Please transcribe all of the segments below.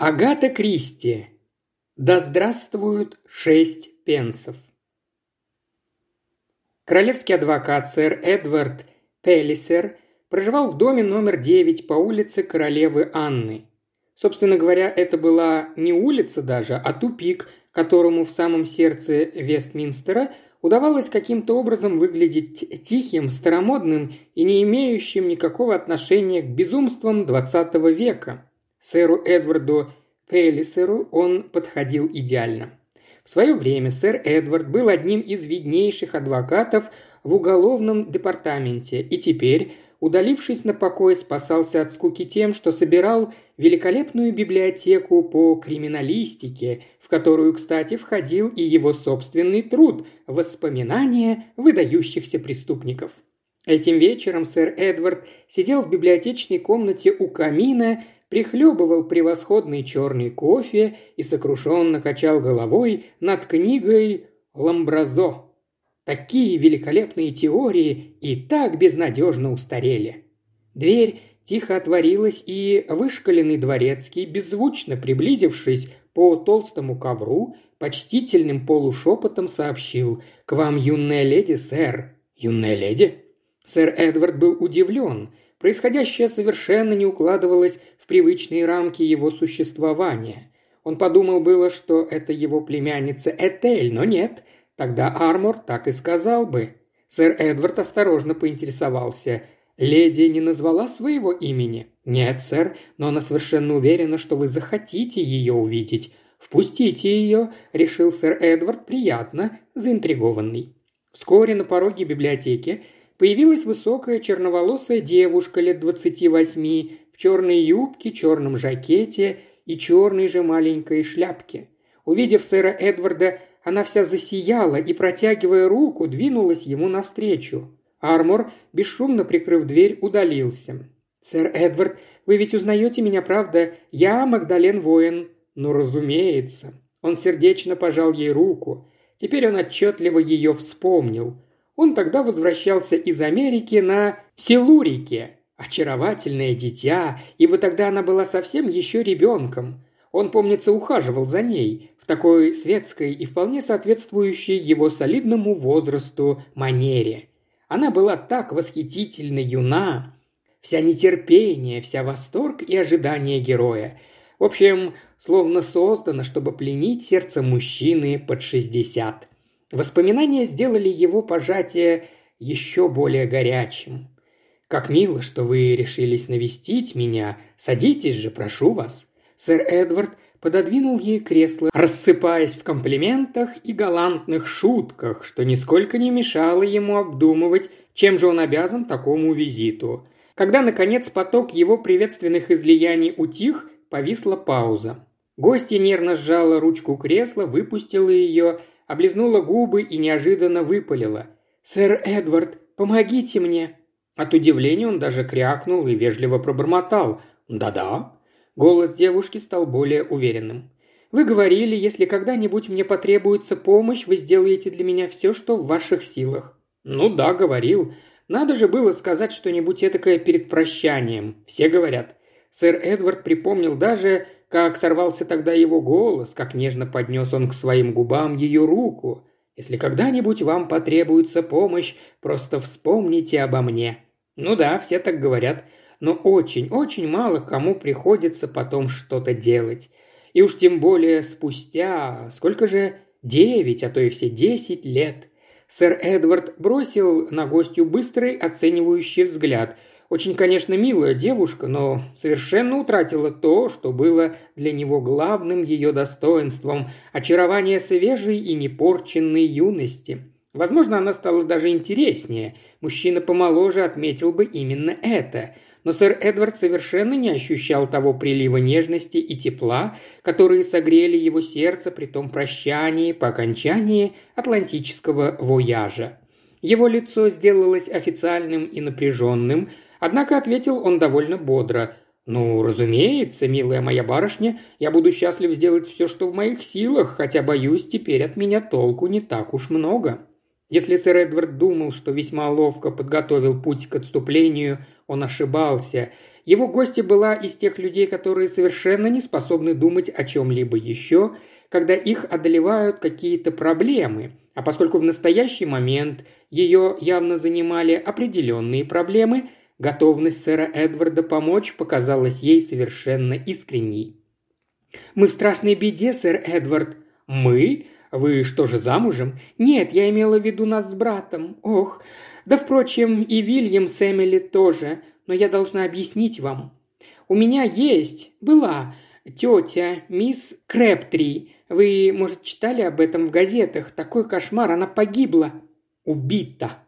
Агата Кристи. Да здравствуют шесть пенсов. Королевский адвокат сэр Эдвард Пеллисер проживал в доме номер 9 по улице Королевы Анны. Собственно говоря, это была не улица даже, а тупик, которому в самом сердце Вестминстера удавалось каким-то образом выглядеть тихим, старомодным и не имеющим никакого отношения к безумствам XX века – Сэру Эдварду Пеллисеру он подходил идеально. В свое время сэр Эдвард был одним из виднейших адвокатов в уголовном департаменте и теперь, удалившись на покой, спасался от скуки тем, что собирал великолепную библиотеку по криминалистике, в которую, кстати, входил и его собственный труд «Воспоминания выдающихся преступников». Этим вечером сэр Эдвард сидел в библиотечной комнате у камина прихлебывал превосходный черный кофе и сокрушенно качал головой над книгой «Ламбразо». Такие великолепные теории и так безнадежно устарели. Дверь тихо отворилась, и вышкаленный дворецкий, беззвучно приблизившись по толстому ковру, почтительным полушепотом сообщил «К вам, юная леди, сэр». «Юная леди?» Сэр Эдвард был удивлен. Происходящее совершенно не укладывалось привычные рамки его существования. Он подумал было, что это его племянница Этель, но нет. Тогда Армор так и сказал бы. Сэр Эдвард осторожно поинтересовался. «Леди не назвала своего имени?» «Нет, сэр, но она совершенно уверена, что вы захотите ее увидеть. Впустите ее», – решил сэр Эдвард приятно, заинтригованный. Вскоре на пороге библиотеки появилась высокая черноволосая девушка лет двадцати восьми черной юбке, черном жакете и черной же маленькой шляпке. Увидев сэра Эдварда, она вся засияла и, протягивая руку, двинулась ему навстречу. Армор, бесшумно прикрыв дверь, удалился. «Сэр Эдвард, вы ведь узнаете меня, правда? Я Магдален Воин». «Ну, разумеется». Он сердечно пожал ей руку. Теперь он отчетливо ее вспомнил. Он тогда возвращался из Америки на Силурике, Очаровательное дитя, ибо тогда она была совсем еще ребенком. Он, помнится, ухаживал за ней в такой светской и вполне соответствующей его солидному возрасту манере. Она была так восхитительно юна, вся нетерпение, вся восторг и ожидание героя. В общем, словно создана, чтобы пленить сердце мужчины под шестьдесят. Воспоминания сделали его пожатие еще более горячим. Как мило, что вы решились навестить меня. Садитесь же, прошу вас». Сэр Эдвард пододвинул ей кресло, рассыпаясь в комплиментах и галантных шутках, что нисколько не мешало ему обдумывать, чем же он обязан такому визиту. Когда, наконец, поток его приветственных излияний утих, повисла пауза. Гостья нервно сжала ручку кресла, выпустила ее, облизнула губы и неожиданно выпалила. «Сэр Эдвард, помогите мне!» От удивления он даже крякнул и вежливо пробормотал. «Да-да». Голос девушки стал более уверенным. «Вы говорили, если когда-нибудь мне потребуется помощь, вы сделаете для меня все, что в ваших силах». «Ну да, говорил. Надо же было сказать что-нибудь этакое перед прощанием. Все говорят». Сэр Эдвард припомнил даже, как сорвался тогда его голос, как нежно поднес он к своим губам ее руку. «Если когда-нибудь вам потребуется помощь, просто вспомните обо мне. Ну да, все так говорят, но очень-очень мало кому приходится потом что-то делать. И уж тем более спустя, сколько же, девять, а то и все десять лет. Сэр Эдвард бросил на гостью быстрый оценивающий взгляд. Очень, конечно, милая девушка, но совершенно утратила то, что было для него главным ее достоинством – очарование свежей и непорченной юности – Возможно, она стала даже интереснее. Мужчина помоложе отметил бы именно это. Но сэр Эдвард совершенно не ощущал того прилива нежности и тепла, которые согрели его сердце при том прощании по окончании атлантического вояжа. Его лицо сделалось официальным и напряженным, однако ответил он довольно бодро – «Ну, разумеется, милая моя барышня, я буду счастлив сделать все, что в моих силах, хотя, боюсь, теперь от меня толку не так уж много». Если сэр Эдвард думал, что весьма ловко подготовил путь к отступлению, он ошибался. Его гостья была из тех людей, которые совершенно не способны думать о чем-либо еще, когда их одолевают какие-то проблемы, а поскольку в настоящий момент ее явно занимали определенные проблемы, готовность сэра Эдварда помочь показалась ей совершенно искренней. «Мы в страшной беде, сэр Эдвард». «Мы? Вы что же, замужем?» «Нет, я имела в виду нас с братом. Ох, да, впрочем, и Вильям с Эмили тоже, но я должна объяснить вам. У меня есть, была, тетя, мисс Крэптри. Вы, может, читали об этом в газетах? Такой кошмар, она погибла. Убита.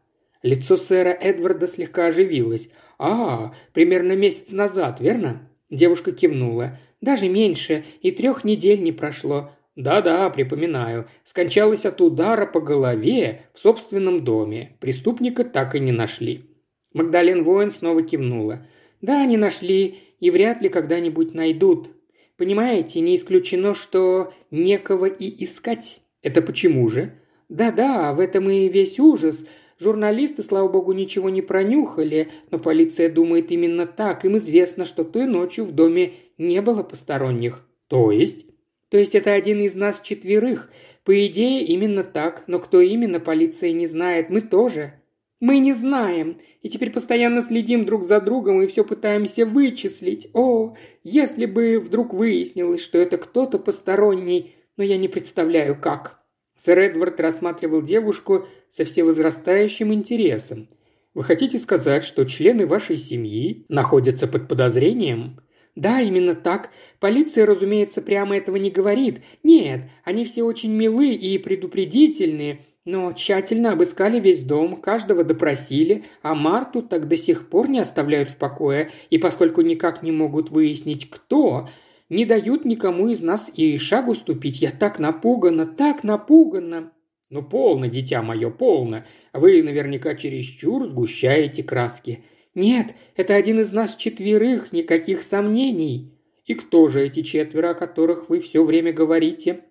Лицо сэра Эдварда слегка оживилось. «А, примерно месяц назад, верно?» Девушка кивнула. «Даже меньше, и трех недель не прошло. «Да-да, припоминаю. Скончалась от удара по голове в собственном доме. Преступника так и не нашли». Магдален Воин снова кивнула. «Да, не нашли, и вряд ли когда-нибудь найдут. Понимаете, не исключено, что некого и искать. Это почему же?» «Да-да, в этом и весь ужас. Журналисты, слава богу, ничего не пронюхали, но полиция думает именно так. Им известно, что той ночью в доме не было посторонних. То есть то есть это один из нас четверых. По идее, именно так, но кто именно, полиция не знает. Мы тоже. Мы не знаем. И теперь постоянно следим друг за другом и все пытаемся вычислить. О, если бы вдруг выяснилось, что это кто-то посторонний, но я не представляю, как». Сэр Эдвард рассматривал девушку со всевозрастающим интересом. «Вы хотите сказать, что члены вашей семьи находятся под подозрением?» «Да, именно так. Полиция, разумеется, прямо этого не говорит. Нет, они все очень милы и предупредительные, но тщательно обыскали весь дом, каждого допросили, а Марту так до сих пор не оставляют в покое, и поскольку никак не могут выяснить, кто, не дают никому из нас и шагу ступить. Я так напугана, так напугана!» «Ну, полно, дитя мое, полно. Вы наверняка чересчур сгущаете краски. «Нет, это один из нас четверых, никаких сомнений». «И кто же эти четверо, о которых вы все время говорите?»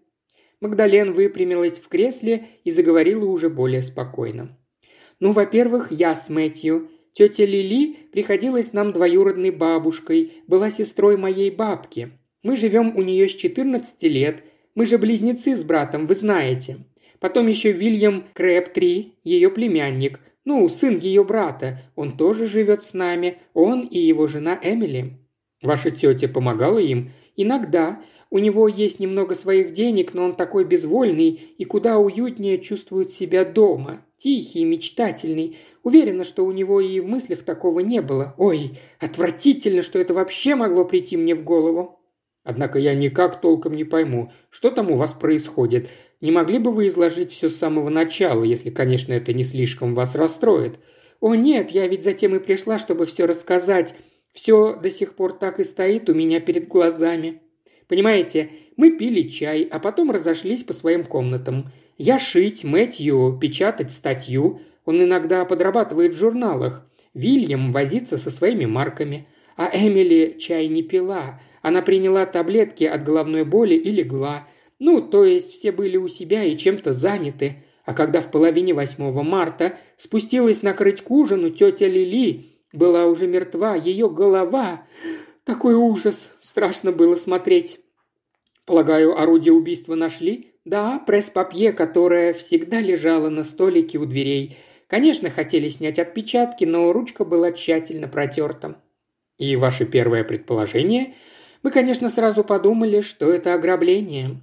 Магдален выпрямилась в кресле и заговорила уже более спокойно. «Ну, во-первых, я с Мэтью. Тетя Лили приходилась нам двоюродной бабушкой, была сестрой моей бабки. Мы живем у нее с 14 лет. Мы же близнецы с братом, вы знаете. Потом еще Вильям Крэптри, ее племянник. Ну, сын ее брата. Он тоже живет с нами. Он и его жена Эмили. Ваша тетя помогала им? Иногда. У него есть немного своих денег, но он такой безвольный и куда уютнее чувствует себя дома. Тихий, мечтательный. Уверена, что у него и в мыслях такого не было. Ой, отвратительно, что это вообще могло прийти мне в голову. Однако я никак толком не пойму, что там у вас происходит. Не могли бы вы изложить все с самого начала, если, конечно, это не слишком вас расстроит? О нет, я ведь затем и пришла, чтобы все рассказать. Все до сих пор так и стоит у меня перед глазами. Понимаете, мы пили чай, а потом разошлись по своим комнатам. Я шить, Мэтью печатать статью. Он иногда подрабатывает в журналах. Вильям возится со своими марками. А Эмили чай не пила. Она приняла таблетки от головной боли и легла – ну, то есть все были у себя и чем-то заняты. А когда в половине восьмого марта спустилась накрыть к ужину тетя Лили, была уже мертва, ее голова... Такой ужас! Страшно было смотреть. Полагаю, орудие убийства нашли? Да, пресс-папье, которое всегда лежало на столике у дверей. Конечно, хотели снять отпечатки, но ручка была тщательно протерта. И ваше первое предположение? Мы, конечно, сразу подумали, что это ограбление.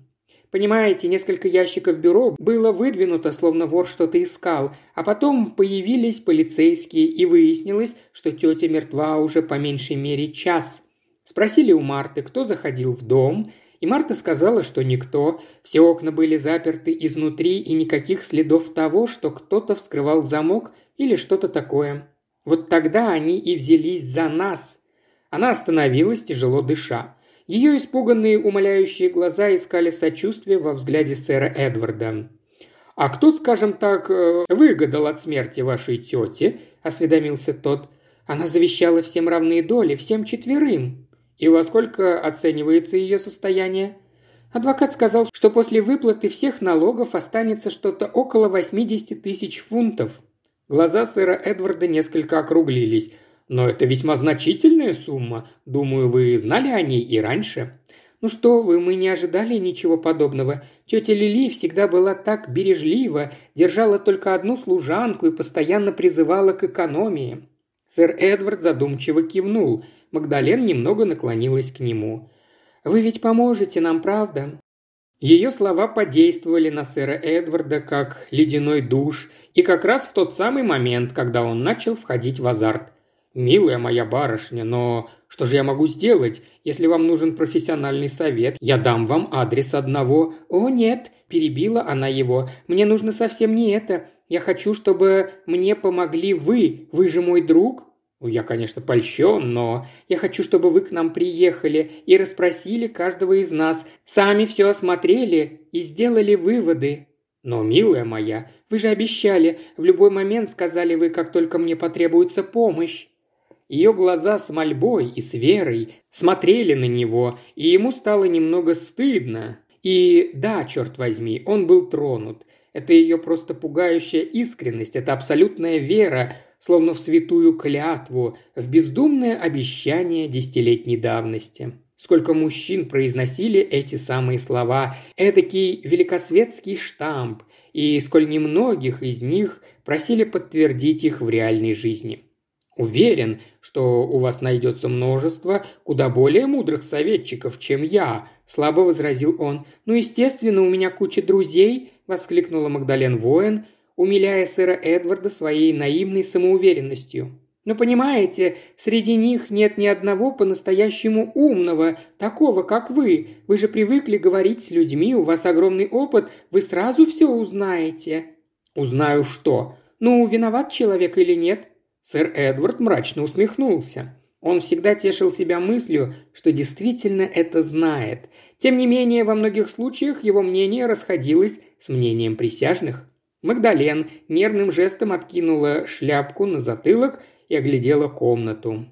Понимаете, несколько ящиков бюро было выдвинуто, словно вор что-то искал, а потом появились полицейские, и выяснилось, что тетя мертва уже по меньшей мере час. Спросили у Марты, кто заходил в дом, и Марта сказала, что никто, все окна были заперты изнутри и никаких следов того, что кто-то вскрывал замок или что-то такое. Вот тогда они и взялись за нас. Она остановилась, тяжело дыша. Ее испуганные умоляющие глаза искали сочувствие во взгляде сэра Эдварда. «А кто, скажем так, э, выгадал от смерти вашей тети?» – осведомился тот. «Она завещала всем равные доли, всем четверым». «И во сколько оценивается ее состояние?» Адвокат сказал, что после выплаты всех налогов останется что-то около 80 тысяч фунтов. Глаза сэра Эдварда несколько округлились. Но это весьма значительная сумма. Думаю, вы знали о ней и раньше». «Ну что вы, мы не ожидали ничего подобного. Тетя Лили всегда была так бережлива, держала только одну служанку и постоянно призывала к экономии». Сэр Эдвард задумчиво кивнул. Магдален немного наклонилась к нему. «Вы ведь поможете нам, правда?» Ее слова подействовали на сэра Эдварда как ледяной душ, и как раз в тот самый момент, когда он начал входить в азарт. «Милая моя барышня, но что же я могу сделать? Если вам нужен профессиональный совет, я дам вам адрес одного». «О, нет», – перебила она его, – «мне нужно совсем не это. Я хочу, чтобы мне помогли вы. Вы же мой друг». «Ну, «Я, конечно, польщен, но я хочу, чтобы вы к нам приехали и расспросили каждого из нас, сами все осмотрели и сделали выводы». «Но, милая моя, вы же обещали, в любой момент сказали вы, как только мне потребуется помощь». Ее глаза с мольбой и с верой смотрели на него, и ему стало немного стыдно. И да, черт возьми, он был тронут. Это ее просто пугающая искренность, это абсолютная вера, словно в святую клятву, в бездумное обещание десятилетней давности. Сколько мужчин произносили эти самые слова, эдакий великосветский штамп, и сколь немногих из них просили подтвердить их в реальной жизни. Уверен, что у вас найдется множество куда более мудрых советчиков, чем я», – слабо возразил он. «Ну, естественно, у меня куча друзей», – воскликнула Магдален Воин, умиляя сэра Эдварда своей наивной самоуверенностью. «Но понимаете, среди них нет ни одного по-настоящему умного, такого, как вы. Вы же привыкли говорить с людьми, у вас огромный опыт, вы сразу все узнаете». «Узнаю что? Ну, виноват человек или нет?» Сэр Эдвард мрачно усмехнулся. Он всегда тешил себя мыслью, что действительно это знает. Тем не менее, во многих случаях его мнение расходилось с мнением присяжных. Магдален нервным жестом откинула шляпку на затылок и оглядела комнату.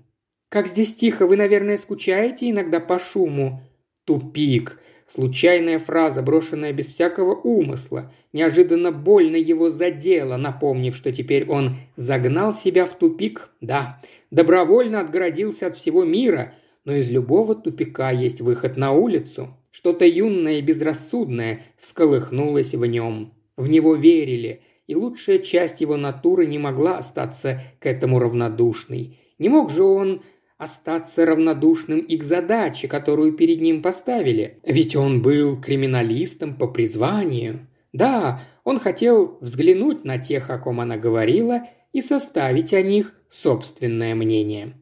«Как здесь тихо, вы, наверное, скучаете иногда по шуму?» «Тупик», Случайная фраза, брошенная без всякого умысла, неожиданно больно его задела, напомнив, что теперь он загнал себя в тупик, да, добровольно отгородился от всего мира, но из любого тупика есть выход на улицу. Что-то юное и безрассудное всколыхнулось в нем. В него верили, и лучшая часть его натуры не могла остаться к этому равнодушной. Не мог же он остаться равнодушным и к задаче, которую перед ним поставили. Ведь он был криминалистом по призванию. Да, он хотел взглянуть на тех, о ком она говорила, и составить о них собственное мнение.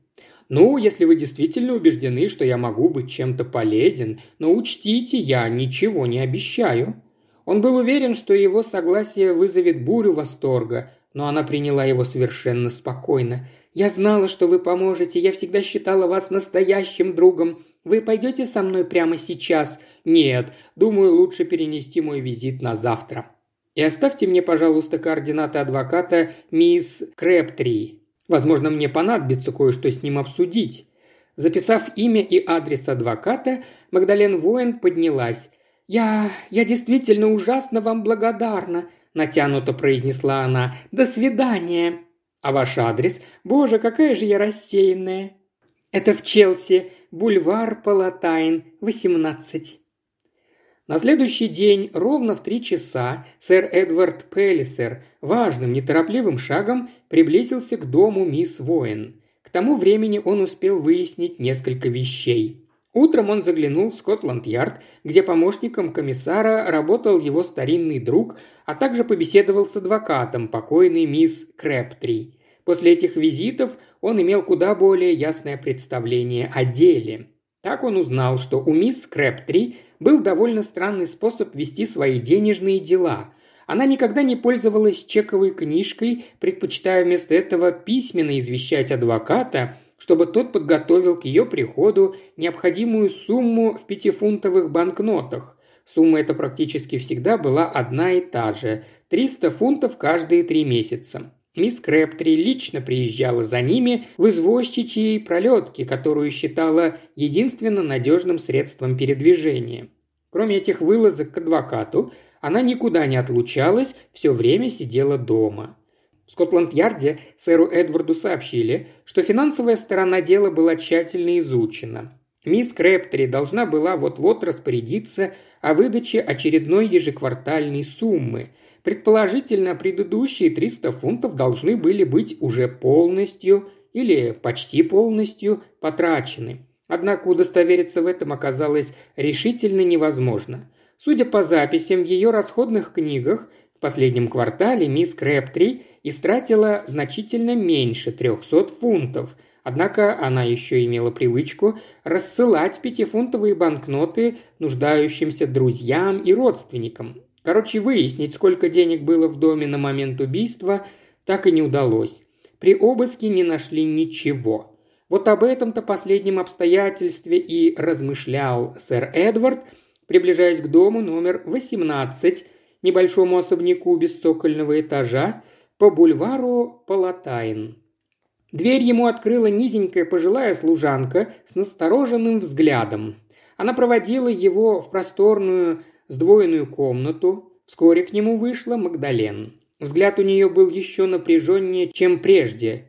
«Ну, если вы действительно убеждены, что я могу быть чем-то полезен, но учтите, я ничего не обещаю». Он был уверен, что его согласие вызовет бурю восторга, но она приняла его совершенно спокойно – я знала, что вы поможете. Я всегда считала вас настоящим другом. Вы пойдете со мной прямо сейчас? Нет. Думаю, лучше перенести мой визит на завтра. И оставьте мне, пожалуйста, координаты адвоката мисс Крэптри. Возможно, мне понадобится кое-что с ним обсудить. Записав имя и адрес адвоката, Магдален Воин поднялась. «Я... я действительно ужасно вам благодарна», – натянуто произнесла она. «До свидания». А ваш адрес? Боже, какая же я рассеянная. Это в Челси, бульвар Палатайн, 18. На следующий день, ровно в три часа, сэр Эдвард Пеллисер важным, неторопливым шагом приблизился к дому мисс Воин. К тому времени он успел выяснить несколько вещей. Утром он заглянул в Скотланд-Ярд, где помощником комиссара работал его старинный друг, а также побеседовал с адвокатом, покойной мисс Крэптри. После этих визитов он имел куда более ясное представление о деле. Так он узнал, что у мисс Крэптри был довольно странный способ вести свои денежные дела. Она никогда не пользовалась чековой книжкой, предпочитая вместо этого письменно извещать адвоката – чтобы тот подготовил к ее приходу необходимую сумму в пятифунтовых банкнотах. Сумма эта практически всегда была одна и та же – 300 фунтов каждые три месяца. Мисс Крэптри лично приезжала за ними в извозчичьей пролетке, которую считала единственно надежным средством передвижения. Кроме этих вылазок к адвокату, она никуда не отлучалась, все время сидела дома – В Скотланд-Ярде сэру Эдварду сообщили, что финансовая сторона дела была тщательно изучена. Мисс Крэптри должна была вот-вот распорядиться о выдаче очередной ежеквартальной суммы. Предположительно, предыдущие 300 фунтов должны были быть уже полностью или почти полностью потрачены. Однако удостовериться в этом оказалось решительно невозможно. Судя по записям в ее расходных книгах, последнем квартале мисс Крэптри истратила значительно меньше 300 фунтов – Однако она еще имела привычку рассылать пятифунтовые банкноты нуждающимся друзьям и родственникам. Короче, выяснить, сколько денег было в доме на момент убийства, так и не удалось. При обыске не нашли ничего. Вот об этом-то последнем обстоятельстве и размышлял сэр Эдвард, приближаясь к дому номер 18, небольшому особняку без цокольного этажа, по бульвару Палатайн. Дверь ему открыла низенькая пожилая служанка с настороженным взглядом. Она проводила его в просторную сдвоенную комнату. Вскоре к нему вышла Магдален. Взгляд у нее был еще напряженнее, чем прежде.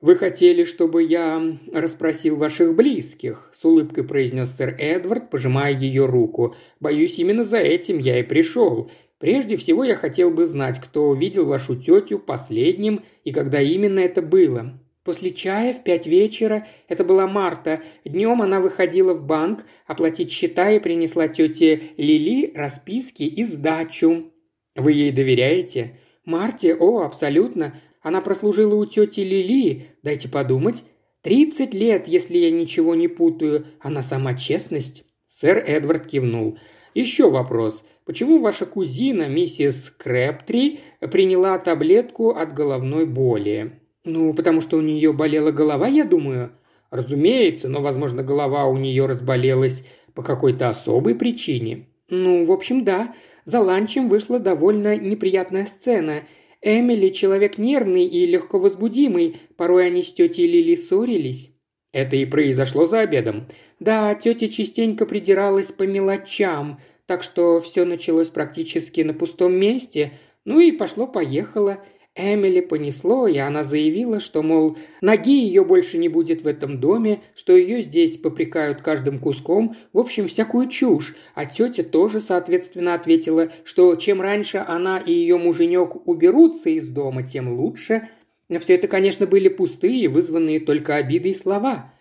«Вы хотели, чтобы я расспросил ваших близких», – с улыбкой произнес сэр Эдвард, пожимая ее руку. «Боюсь, именно за этим я и пришел. Прежде всего я хотел бы знать, кто видел вашу тетю последним и когда именно это было. После чая в пять вечера, это была Марта, днем она выходила в банк оплатить счета и принесла тете Лили расписки и сдачу. Вы ей доверяете? Марте? О, абсолютно. Она прослужила у тети Лили, дайте подумать. Тридцать лет, если я ничего не путаю. Она сама честность. Сэр Эдвард кивнул. Еще вопрос. Почему ваша кузина, миссис Крэптри, приняла таблетку от головной боли? «Ну, потому что у нее болела голова, я думаю». «Разумеется, но, возможно, голова у нее разболелась по какой-то особой причине». «Ну, в общем, да. За ланчем вышла довольно неприятная сцена. Эмили – человек нервный и легко возбудимый. Порой они с тетей Лили ссорились». «Это и произошло за обедом?» «Да, тетя частенько придиралась по мелочам, так что все началось практически на пустом месте. Ну и пошло-поехало. Эмили понесло, и она заявила, что, мол, ноги ее больше не будет в этом доме, что ее здесь попрекают каждым куском, в общем, всякую чушь. А тетя тоже, соответственно, ответила, что чем раньше она и ее муженек уберутся из дома, тем лучше. Все это, конечно, были пустые, вызванные только обидой слова.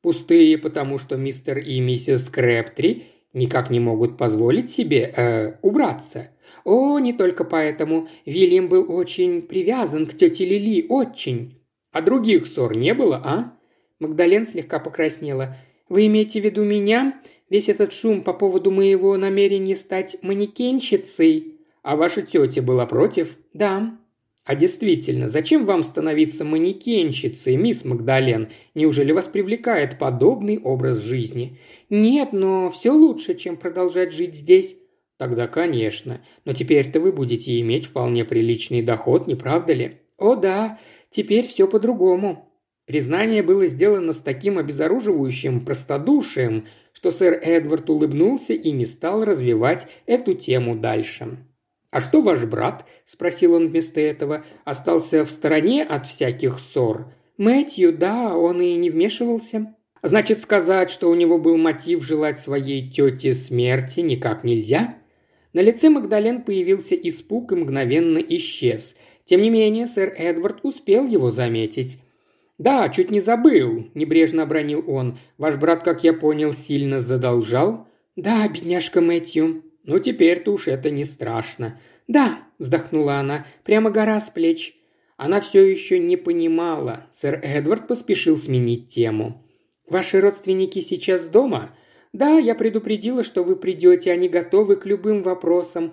Пустые, потому что мистер и миссис Крэптри никак не могут позволить себе э, убраться – о, не только поэтому. Вильям был очень привязан к тете Лили, очень. А других ссор не было, а? Магдален слегка покраснела. Вы имеете в виду меня? Весь этот шум по поводу моего намерения стать манекенщицей? А ваша тетя была против? Да. А действительно, зачем вам становиться манекенщицей, мисс Магдален? Неужели вас привлекает подобный образ жизни? Нет, но все лучше, чем продолжать жить здесь. Тогда, конечно. Но теперь-то вы будете иметь вполне приличный доход, не правда ли? О да, теперь все по-другому. Признание было сделано с таким обезоруживающим простодушием, что сэр Эдвард улыбнулся и не стал развивать эту тему дальше. «А что ваш брат?» – спросил он вместо этого. «Остался в стороне от всяких ссор?» «Мэтью, да, он и не вмешивался». «Значит, сказать, что у него был мотив желать своей тете смерти, никак нельзя?» На лице Магдален появился испуг и мгновенно исчез. Тем не менее, сэр Эдвард успел его заметить. «Да, чуть не забыл», – небрежно обронил он. «Ваш брат, как я понял, сильно задолжал?» «Да, бедняжка Мэтью». «Ну, теперь-то уж это не страшно». «Да», – вздохнула она, – «прямо гора с плеч». Она все еще не понимала. Сэр Эдвард поспешил сменить тему. «Ваши родственники сейчас дома?» Да, я предупредила, что вы придете, они готовы к любым вопросам.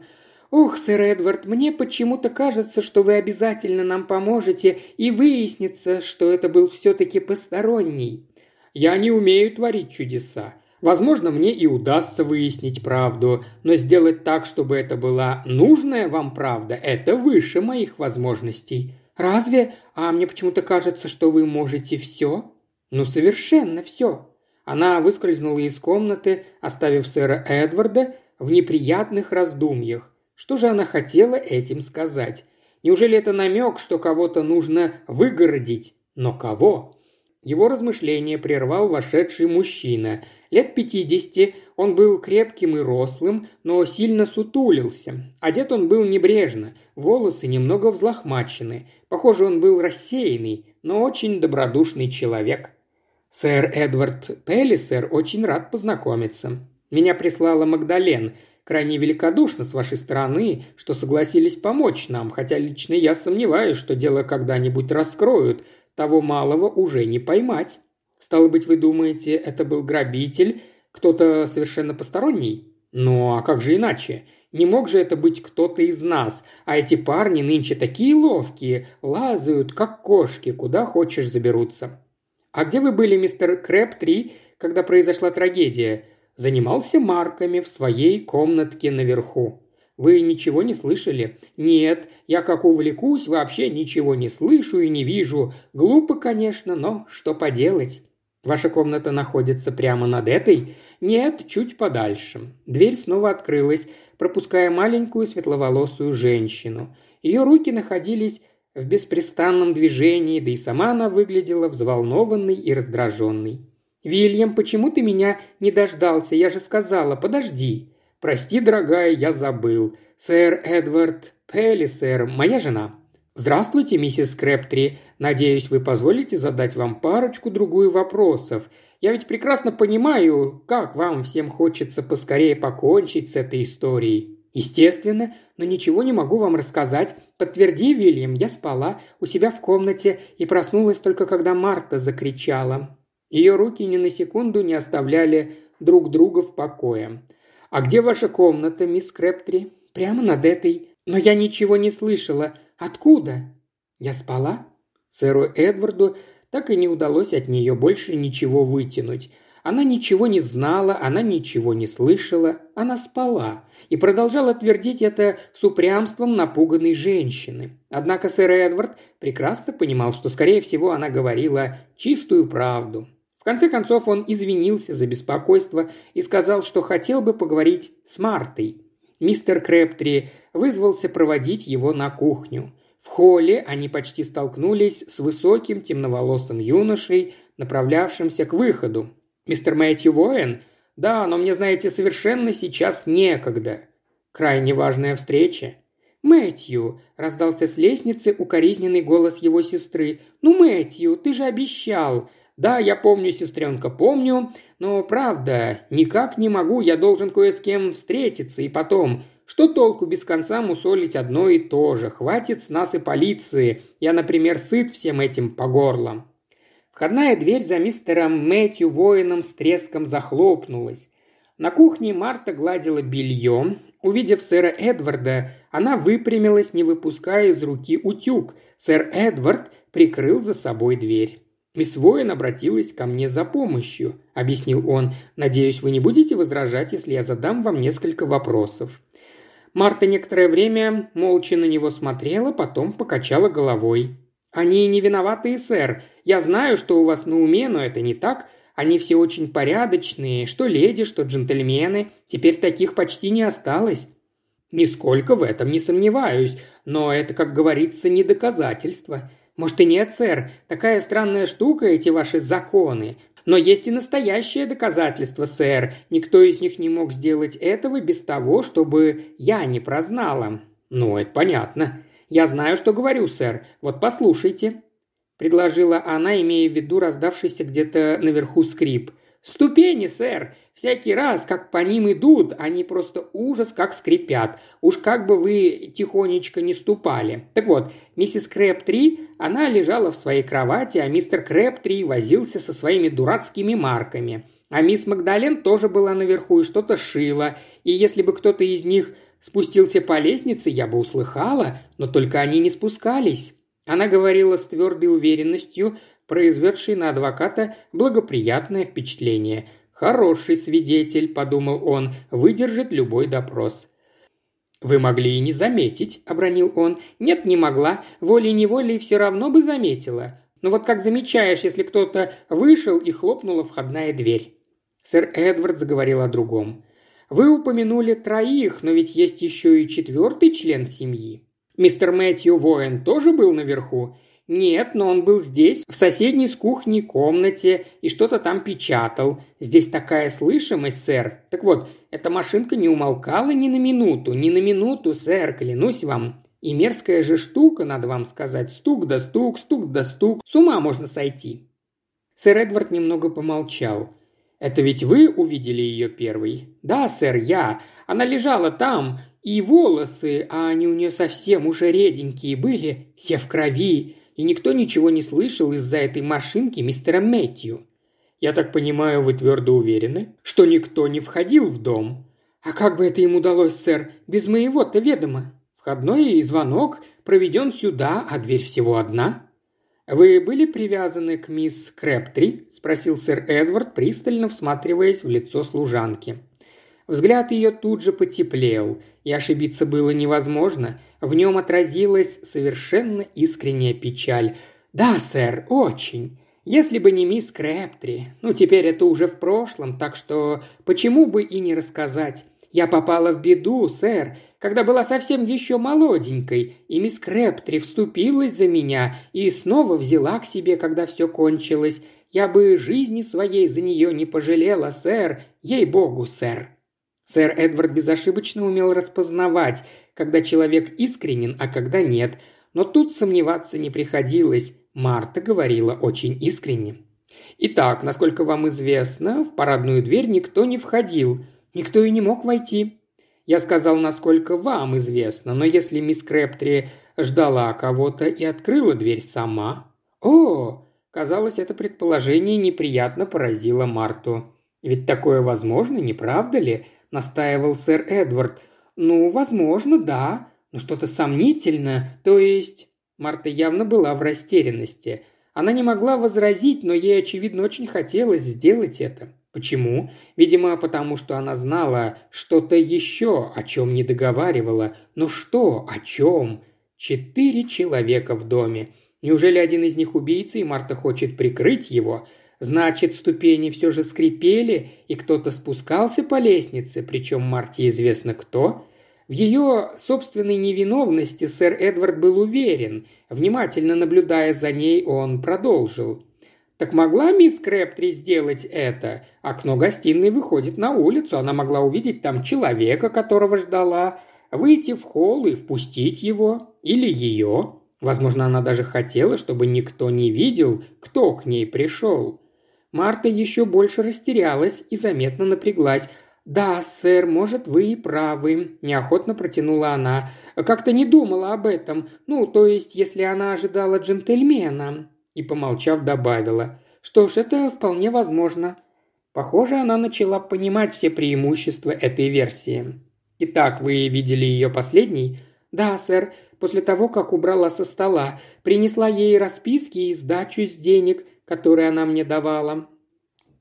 Ох, сэр Эдвард, мне почему-то кажется, что вы обязательно нам поможете, и выяснится, что это был все-таки посторонний. Я не умею творить чудеса. Возможно, мне и удастся выяснить правду, но сделать так, чтобы это была нужная вам правда, это выше моих возможностей. Разве? А мне почему-то кажется, что вы можете все. Ну, совершенно все. Она выскользнула из комнаты, оставив сэра Эдварда в неприятных раздумьях. Что же она хотела этим сказать? Неужели это намек, что кого-то нужно выгородить? Но кого? Его размышление прервал вошедший мужчина. Лет пятидесяти, он был крепким и рослым, но сильно сутулился. Одет он был небрежно, волосы немного взлохмачены. Похоже, он был рассеянный, но очень добродушный человек. «Сэр Эдвард Пеллисер очень рад познакомиться. Меня прислала Магдален. Крайне великодушно с вашей стороны, что согласились помочь нам, хотя лично я сомневаюсь, что дело когда-нибудь раскроют, того малого уже не поймать. Стало быть, вы думаете, это был грабитель, кто-то совершенно посторонний? Ну, а как же иначе? Не мог же это быть кто-то из нас, а эти парни нынче такие ловкие, лазают, как кошки, куда хочешь заберутся. А где вы были, мистер Крэп-3, когда произошла трагедия? Занимался марками в своей комнатке наверху. Вы ничего не слышали? Нет, я как увлекусь, вообще ничего не слышу и не вижу. Глупо, конечно, но что поделать? Ваша комната находится прямо над этой? Нет, чуть подальше. Дверь снова открылась, пропуская маленькую светловолосую женщину. Ее руки находились в беспрестанном движении, да и сама она выглядела взволнованной и раздраженной. «Вильям, почему ты меня не дождался? Я же сказала, подожди!» «Прости, дорогая, я забыл. Сэр Эдвард Пеллисер, моя жена». «Здравствуйте, миссис Крэптри. Надеюсь, вы позволите задать вам парочку-другую вопросов. Я ведь прекрасно понимаю, как вам всем хочется поскорее покончить с этой историей. Естественно, но ничего не могу вам рассказать. Подтверди, Вильям, я спала у себя в комнате и проснулась только когда Марта закричала. Ее руки ни на секунду не оставляли друг друга в покое. «А где ваша комната, мисс Крэптри?» «Прямо над этой. Но я ничего не слышала. Откуда?» «Я спала?» Сэру Эдварду так и не удалось от нее больше ничего вытянуть. Она ничего не знала, она ничего не слышала, она спала и продолжала твердить это с упрямством напуганной женщины. Однако сэр Эдвард прекрасно понимал, что, скорее всего, она говорила чистую правду конце концов он извинился за беспокойство и сказал, что хотел бы поговорить с Мартой. Мистер Крэптри вызвался проводить его на кухню. В холле они почти столкнулись с высоким темноволосым юношей, направлявшимся к выходу. «Мистер Мэтью Воэн? Да, но мне, знаете, совершенно сейчас некогда. Крайне важная встреча». «Мэтью!» – раздался с лестницы укоризненный голос его сестры. «Ну, Мэтью, ты же обещал!» «Да, я помню, сестренка, помню, но правда, никак не могу, я должен кое с кем встретиться, и потом, что толку без конца мусолить одно и то же? Хватит с нас и полиции. Я, например, сыт всем этим по горло». Входная дверь за мистером Мэтью воином с треском захлопнулась. На кухне Марта гладила белье. Увидев сэра Эдварда, она выпрямилась, не выпуская из руки утюг. Сэр Эдвард прикрыл за собой дверь. «Мисс Воин обратилась ко мне за помощью», – объяснил он. «Надеюсь, вы не будете возражать, если я задам вам несколько вопросов». Марта некоторое время молча на него смотрела, потом покачала головой. «Они не виноваты, сэр. Я знаю, что у вас на уме, но это не так. Они все очень порядочные, что леди, что джентльмены. Теперь таких почти не осталось». «Нисколько в этом не сомневаюсь, но это, как говорится, не доказательство. «Может и нет, сэр. Такая странная штука эти ваши законы. Но есть и настоящее доказательство, сэр. Никто из них не мог сделать этого без того, чтобы я не прознала». «Ну, это понятно. Я знаю, что говорю, сэр. Вот послушайте». Предложила она, имея в виду раздавшийся где-то наверху скрип – «Ступени, сэр! Всякий раз, как по ним идут, они просто ужас как скрипят. Уж как бы вы тихонечко не ступали. Так вот, миссис Крэп-3, она лежала в своей кровати, а мистер Крэп-3 возился со своими дурацкими марками. А мисс Магдален тоже была наверху и что-то шила. И если бы кто-то из них спустился по лестнице, я бы услыхала, но только они не спускались. Она говорила с твердой уверенностью, произведший на адвоката благоприятное впечатление. «Хороший свидетель», – подумал он, – «выдержит любой допрос». «Вы могли и не заметить», – обронил он. «Нет, не могла. Волей-неволей все равно бы заметила. Но вот как замечаешь, если кто-то вышел и хлопнула входная дверь». Сэр Эдвард заговорил о другом. «Вы упомянули троих, но ведь есть еще и четвертый член семьи. Мистер Мэтью Воин тоже был наверху? «Нет, но он был здесь, в соседней с кухней комнате, и что-то там печатал. Здесь такая слышимость, сэр. Так вот, эта машинка не умолкала ни на минуту, ни на минуту, сэр, клянусь вам. И мерзкая же штука, надо вам сказать, стук да стук, стук да стук. С ума можно сойти». Сэр Эдвард немного помолчал. «Это ведь вы увидели ее первой?» «Да, сэр, я. Она лежала там, и волосы, а они у нее совсем уже реденькие были, все в крови и никто ничего не слышал из-за этой машинки мистера Мэтью. Я так понимаю, вы твердо уверены, что никто не входил в дом? А как бы это им удалось, сэр, без моего-то ведома? Входной звонок проведен сюда, а дверь всего одна. «Вы были привязаны к мисс Крэптри?» – спросил сэр Эдвард, пристально всматриваясь в лицо служанки. Взгляд ее тут же потеплел, и ошибиться было невозможно. В нем отразилась совершенно искренняя печаль. «Да, сэр, очень. Если бы не мисс Крэптри. Ну, теперь это уже в прошлом, так что почему бы и не рассказать? Я попала в беду, сэр, когда была совсем еще молоденькой, и мисс Крэптри вступилась за меня и снова взяла к себе, когда все кончилось. Я бы жизни своей за нее не пожалела, сэр, ей-богу, сэр». Сэр Эдвард безошибочно умел распознавать, когда человек искренен, а когда нет. Но тут сомневаться не приходилось. Марта говорила очень искренне. «Итак, насколько вам известно, в парадную дверь никто не входил. Никто и не мог войти. Я сказал, насколько вам известно, но если мисс Крэптри ждала кого-то и открыла дверь сама...» «О!» Казалось, это предположение неприятно поразило Марту. «Ведь такое возможно, не правда ли?» – настаивал сэр Эдвард. «Ну, возможно, да, но что-то сомнительно, то есть...» Марта явно была в растерянности. Она не могла возразить, но ей, очевидно, очень хотелось сделать это. Почему? Видимо, потому что она знала что-то еще, о чем не договаривала. Но что? О чем? Четыре человека в доме. Неужели один из них убийца, и Марта хочет прикрыть его? Значит, ступени все же скрипели, и кто-то спускался по лестнице, причем Марте известно кто. В ее собственной невиновности сэр Эдвард был уверен. Внимательно наблюдая за ней, он продолжил. «Так могла мисс Крэптри сделать это? Окно гостиной выходит на улицу, она могла увидеть там человека, которого ждала, выйти в холл и впустить его. Или ее. Возможно, она даже хотела, чтобы никто не видел, кто к ней пришел. Марта еще больше растерялась и заметно напряглась. «Да, сэр, может, вы и правы», – неохотно протянула она. «Как-то не думала об этом. Ну, то есть, если она ожидала джентльмена». И, помолчав, добавила. «Что ж, это вполне возможно». Похоже, она начала понимать все преимущества этой версии. «Итак, вы видели ее последней?» «Да, сэр. После того, как убрала со стола. Принесла ей расписки и сдачу с денег которые она мне давала.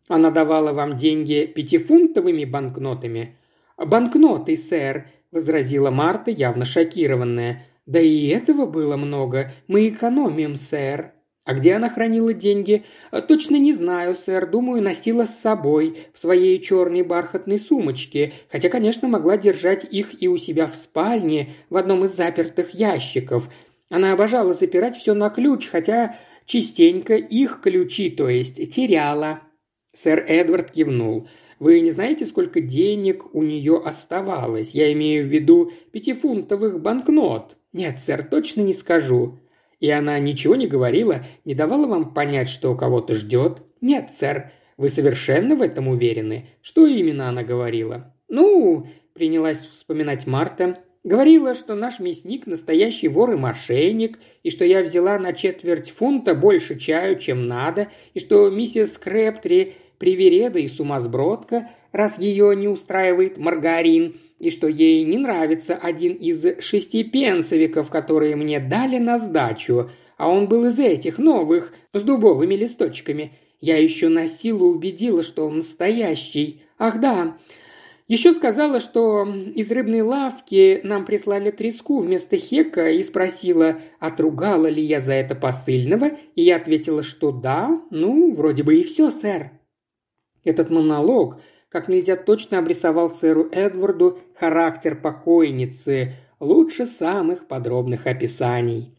Она давала вам деньги пятифунтовыми банкнотами? Банкноты, сэр, возразила Марта, явно шокированная. Да и этого было много. Мы экономим, сэр. А где она хранила деньги? Точно не знаю, сэр. Думаю, носила с собой в своей черной бархатной сумочке, хотя, конечно, могла держать их и у себя в спальне в одном из запертых ящиков. Она обожала запирать все на ключ, хотя частенько их ключи, то есть теряла». Сэр Эдвард кивнул. «Вы не знаете, сколько денег у нее оставалось? Я имею в виду пятифунтовых банкнот». «Нет, сэр, точно не скажу». «И она ничего не говорила, не давала вам понять, что кого-то ждет?» «Нет, сэр. Вы совершенно в этом уверены? Что именно она говорила?» «Ну...» – принялась вспоминать Марта. Говорила, что наш мясник – настоящий вор и мошенник, и что я взяла на четверть фунта больше чаю, чем надо, и что миссис Крэптри – привереда и сумасбродка, раз ее не устраивает маргарин, и что ей не нравится один из шести пенсовиков, которые мне дали на сдачу, а он был из этих новых, с дубовыми листочками. Я еще на силу убедила, что он настоящий. Ах да, еще сказала, что из рыбной лавки нам прислали треску вместо хека и спросила, отругала ли я за это посыльного, и я ответила, что да, ну, вроде бы и все, сэр. Этот монолог как нельзя точно обрисовал сэру Эдварду характер покойницы, лучше самых подробных описаний.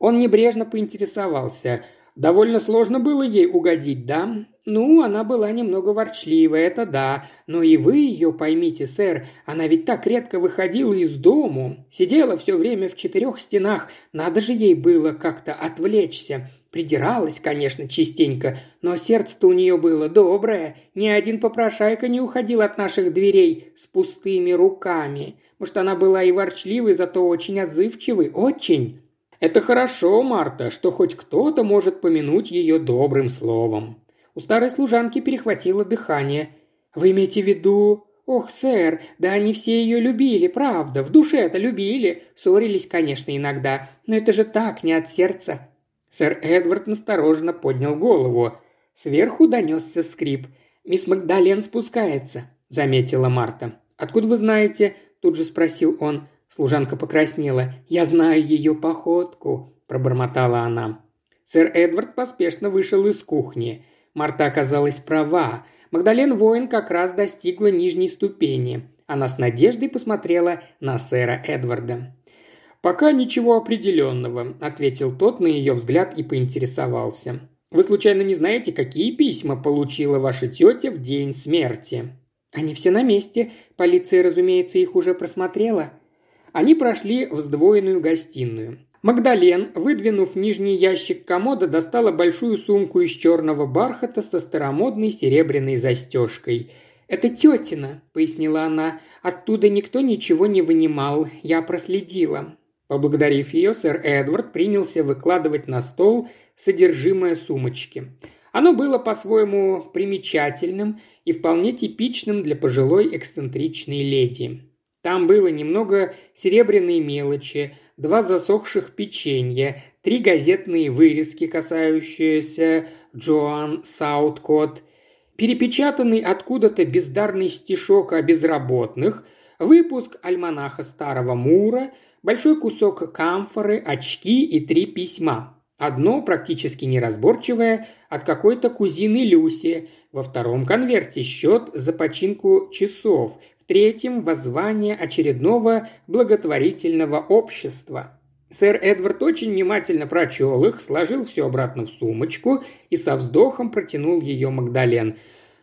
Он небрежно поинтересовался. Довольно сложно было ей угодить, да? Ну, она была немного ворчливая, это да. Но и вы ее поймите, сэр. Она ведь так редко выходила из дому. Сидела все время в четырех стенах. Надо же ей было как-то отвлечься. Придиралась, конечно, частенько, но сердце-то у нее было доброе. Ни один попрошайка не уходил от наших дверей с пустыми руками. Может, она была и ворчливой, зато очень отзывчивой. Очень. Это хорошо, Марта, что хоть кто-то может помянуть ее добрым словом. У старой служанки перехватило дыхание. «Вы имеете в виду...» «Ох, сэр, да они все ее любили, правда, в душе это любили. Ссорились, конечно, иногда, но это же так, не от сердца». Сэр Эдвард настороженно поднял голову. Сверху донесся скрип. «Мисс Магдален спускается», — заметила Марта. «Откуда вы знаете?» – тут же спросил он. Служанка покраснела. «Я знаю ее походку», – пробормотала она. Сэр Эдвард поспешно вышел из кухни. Марта оказалась права. Магдален Воин как раз достигла нижней ступени. Она с надеждой посмотрела на сэра Эдварда. «Пока ничего определенного», – ответил тот на ее взгляд и поинтересовался. «Вы случайно не знаете, какие письма получила ваша тетя в день смерти?» «Они все на месте. Полиция, разумеется, их уже просмотрела», они прошли в сдвоенную гостиную. Магдален, выдвинув нижний ящик комода, достала большую сумку из черного бархата со старомодной серебряной застежкой. «Это тетина», — пояснила она. «Оттуда никто ничего не вынимал. Я проследила». Поблагодарив ее, сэр Эдвард принялся выкладывать на стол содержимое сумочки. Оно было по-своему примечательным и вполне типичным для пожилой эксцентричной леди. Там было немного серебряной мелочи, два засохших печенья, три газетные вырезки, касающиеся Джоан Сауткот, перепечатанный откуда-то бездарный стишок о безработных, выпуск альманаха Старого Мура, большой кусок камфоры, очки и три письма. Одно практически неразборчивое от какой-то кузины Люси, во втором конверте счет за починку часов, третьем – воззвание очередного благотворительного общества. Сэр Эдвард очень внимательно прочел их, сложил все обратно в сумочку и со вздохом протянул ее Магдален.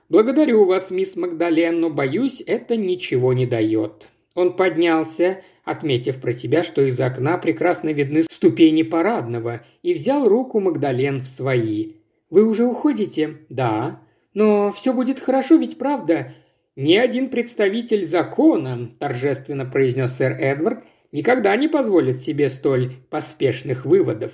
«Благодарю вас, мисс Магдален, но, боюсь, это ничего не дает». Он поднялся, отметив про себя, что из окна прекрасно видны ступени парадного, и взял руку Магдален в свои. «Вы уже уходите?» «Да». «Но все будет хорошо, ведь правда?» «Ни один представитель закона», – торжественно произнес сэр Эдвард, – «никогда не позволит себе столь поспешных выводов».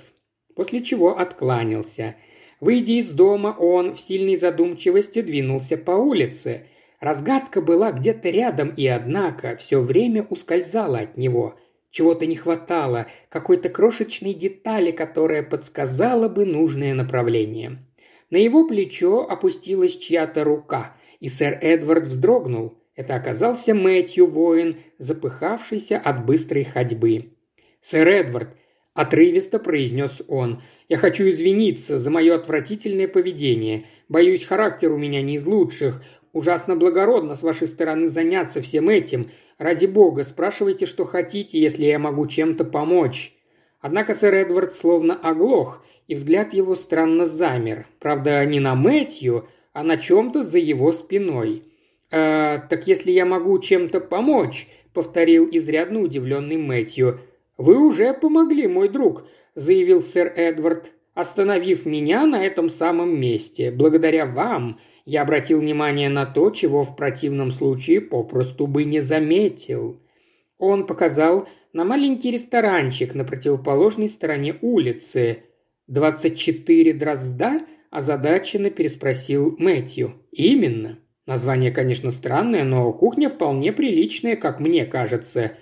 После чего откланялся. Выйдя из дома, он в сильной задумчивости двинулся по улице. Разгадка была где-то рядом, и однако все время ускользала от него. Чего-то не хватало, какой-то крошечной детали, которая подсказала бы нужное направление. На его плечо опустилась чья-то рука – и сэр Эдвард вздрогнул. Это оказался Мэтью воин, запыхавшийся от быстрой ходьбы. «Сэр Эдвард», – отрывисто произнес он, – «я хочу извиниться за мое отвратительное поведение. Боюсь, характер у меня не из лучших. Ужасно благородно с вашей стороны заняться всем этим. Ради бога, спрашивайте, что хотите, если я могу чем-то помочь». Однако сэр Эдвард словно оглох, и взгляд его странно замер. Правда, не на Мэтью, а на чем-то за его спиной. «Э, «Так если я могу чем-то помочь», – повторил изрядно удивленный Мэтью. «Вы уже помогли, мой друг», – заявил сэр Эдвард, остановив меня на этом самом месте. «Благодаря вам я обратил внимание на то, чего в противном случае попросту бы не заметил». Он показал на маленький ресторанчик на противоположной стороне улицы. «Двадцать четыре дрозда?» озадаченно переспросил Мэтью. «Именно. Название, конечно, странное, но кухня вполне приличная, как мне кажется.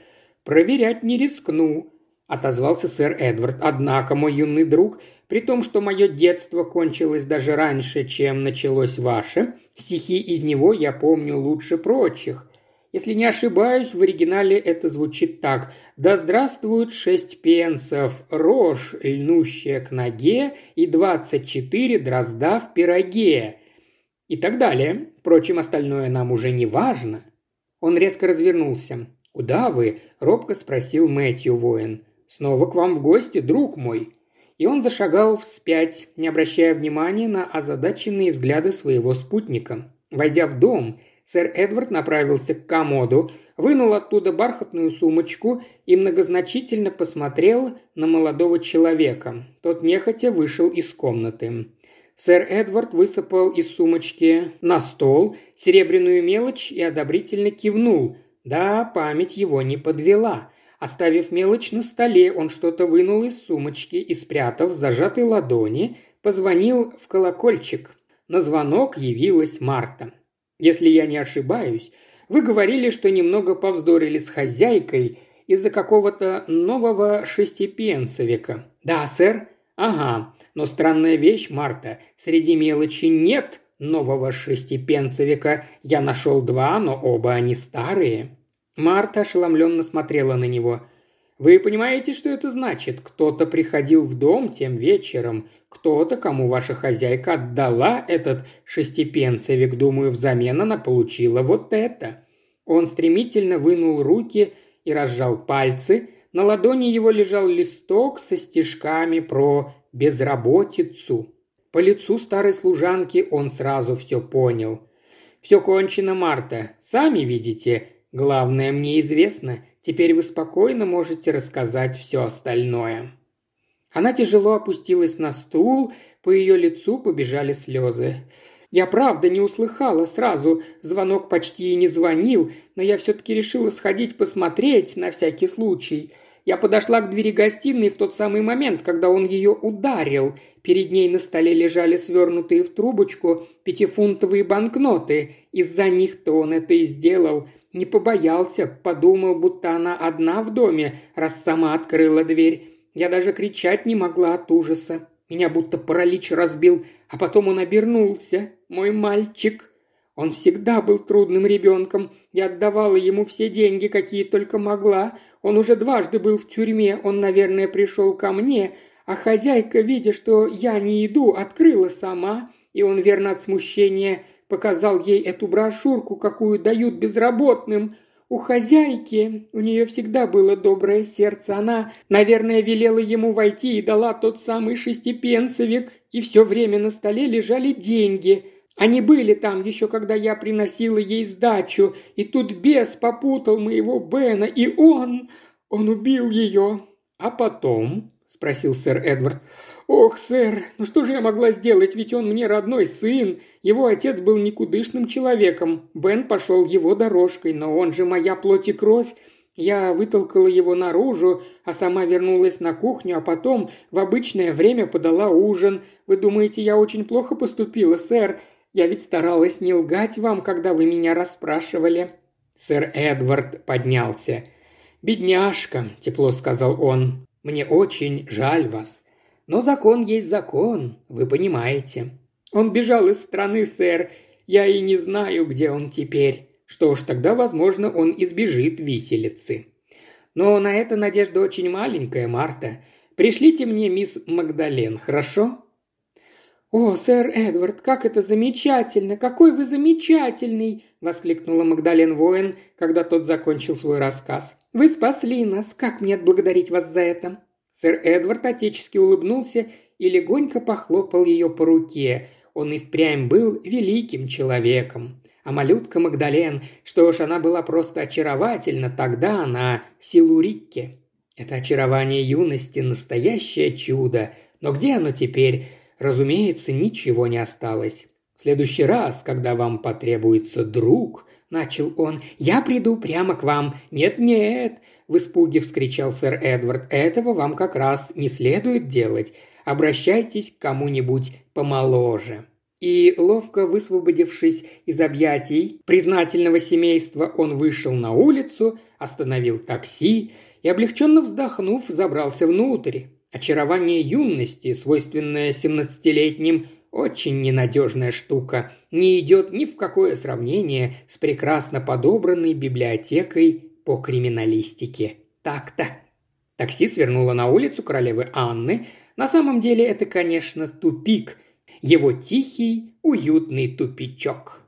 Проверять не рискну», – отозвался сэр Эдвард. «Однако, мой юный друг, при том, что мое детство кончилось даже раньше, чем началось ваше, стихи из него я помню лучше прочих. Если не ошибаюсь, в оригинале это звучит так. «Да здравствуют шесть пенсов, рожь, льнущая к ноге, и двадцать четыре дрозда в пироге». И так далее. Впрочем, остальное нам уже не важно. Он резко развернулся. «Куда вы?» – робко спросил Мэтью воин. «Снова к вам в гости, друг мой». И он зашагал вспять, не обращая внимания на озадаченные взгляды своего спутника. Войдя в дом, сэр Эдвард направился к комоду, вынул оттуда бархатную сумочку и многозначительно посмотрел на молодого человека. Тот нехотя вышел из комнаты. Сэр Эдвард высыпал из сумочки на стол серебряную мелочь и одобрительно кивнул. Да, память его не подвела. Оставив мелочь на столе, он что-то вынул из сумочки и, спрятав в зажатой ладони, позвонил в колокольчик. На звонок явилась Марта. «Если я не ошибаюсь, вы говорили, что немного повздорили с хозяйкой из-за какого-то нового шестипенцевика». «Да, сэр». «Ага. Но странная вещь, Марта. Среди мелочи нет нового шестипенцевика. Я нашел два, но оба они старые». Марта ошеломленно смотрела на него. «Вы понимаете, что это значит? Кто-то приходил в дом тем вечером, кто-то, кому ваша хозяйка отдала этот шестипенцевик, думаю, взамен она получила вот это». Он стремительно вынул руки и разжал пальцы. На ладони его лежал листок со стишками про безработицу. По лицу старой служанки он сразу все понял. «Все кончено, Марта. Сами видите, Главное мне известно, теперь вы спокойно можете рассказать все остальное». Она тяжело опустилась на стул, по ее лицу побежали слезы. Я правда не услыхала сразу, звонок почти и не звонил, но я все-таки решила сходить посмотреть на всякий случай. Я подошла к двери гостиной в тот самый момент, когда он ее ударил. Перед ней на столе лежали свернутые в трубочку пятифунтовые банкноты. Из-за них-то он это и сделал – не побоялся, подумал, будто она одна в доме, раз сама открыла дверь. Я даже кричать не могла от ужаса. Меня будто паралич разбил, а потом он обернулся. Мой мальчик. Он всегда был трудным ребенком. Я отдавала ему все деньги, какие только могла. Он уже дважды был в тюрьме. Он, наверное, пришел ко мне. А хозяйка, видя, что я не иду, открыла сама. И он, верно от смущения, Показал ей эту брошюрку, какую дают безработным. У хозяйки, у нее всегда было доброе сердце. Она, наверное, велела ему войти и дала тот самый шестипенцевик. И все время на столе лежали деньги. Они были там еще, когда я приносила ей сдачу. И тут бес попутал моего Бена, и он... Он убил ее. А потом, спросил сэр Эдвард, «Ох, сэр, ну что же я могла сделать, ведь он мне родной сын. Его отец был никудышным человеком. Бен пошел его дорожкой, но он же моя плоть и кровь. Я вытолкала его наружу, а сама вернулась на кухню, а потом в обычное время подала ужин. Вы думаете, я очень плохо поступила, сэр? Я ведь старалась не лгать вам, когда вы меня расспрашивали». Сэр Эдвард поднялся. «Бедняжка», – тепло сказал он, – «мне очень жаль вас. Но закон есть закон, вы понимаете. Он бежал из страны, сэр. Я и не знаю, где он теперь. Что ж, тогда, возможно, он избежит виселицы. Но на это надежда очень маленькая, Марта. Пришлите мне мисс Магдален, хорошо?» «О, сэр Эдвард, как это замечательно! Какой вы замечательный!» – воскликнула Магдален Воин, когда тот закончил свой рассказ. «Вы спасли нас! Как мне отблагодарить вас за это?» Сэр Эдвард отечески улыбнулся и легонько похлопал ее по руке. Он и впрямь был великим человеком. А малютка Магдален, что ж, она была просто очаровательна тогда на Силурикке. Это очарование юности – настоящее чудо. Но где оно теперь? Разумеется, ничего не осталось. В следующий раз, когда вам потребуется друг, начал он, я приду прямо к вам. Нет-нет, в испуге вскричал сэр Эдвард. «Этого вам как раз не следует делать. Обращайтесь к кому-нибудь помоложе». И, ловко высвободившись из объятий признательного семейства, он вышел на улицу, остановил такси и, облегченно вздохнув, забрался внутрь. Очарование юности, свойственное семнадцатилетним, очень ненадежная штука, не идет ни в какое сравнение с прекрасно подобранной библиотекой по криминалистике. Так-то. Такси свернуло на улицу королевы Анны. На самом деле это, конечно, тупик. Его тихий, уютный тупичок.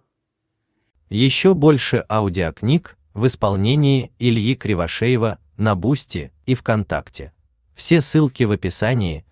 Еще больше аудиокниг в исполнении Ильи Кривошеева на Boosty и ВКонтакте. Все ссылки в описании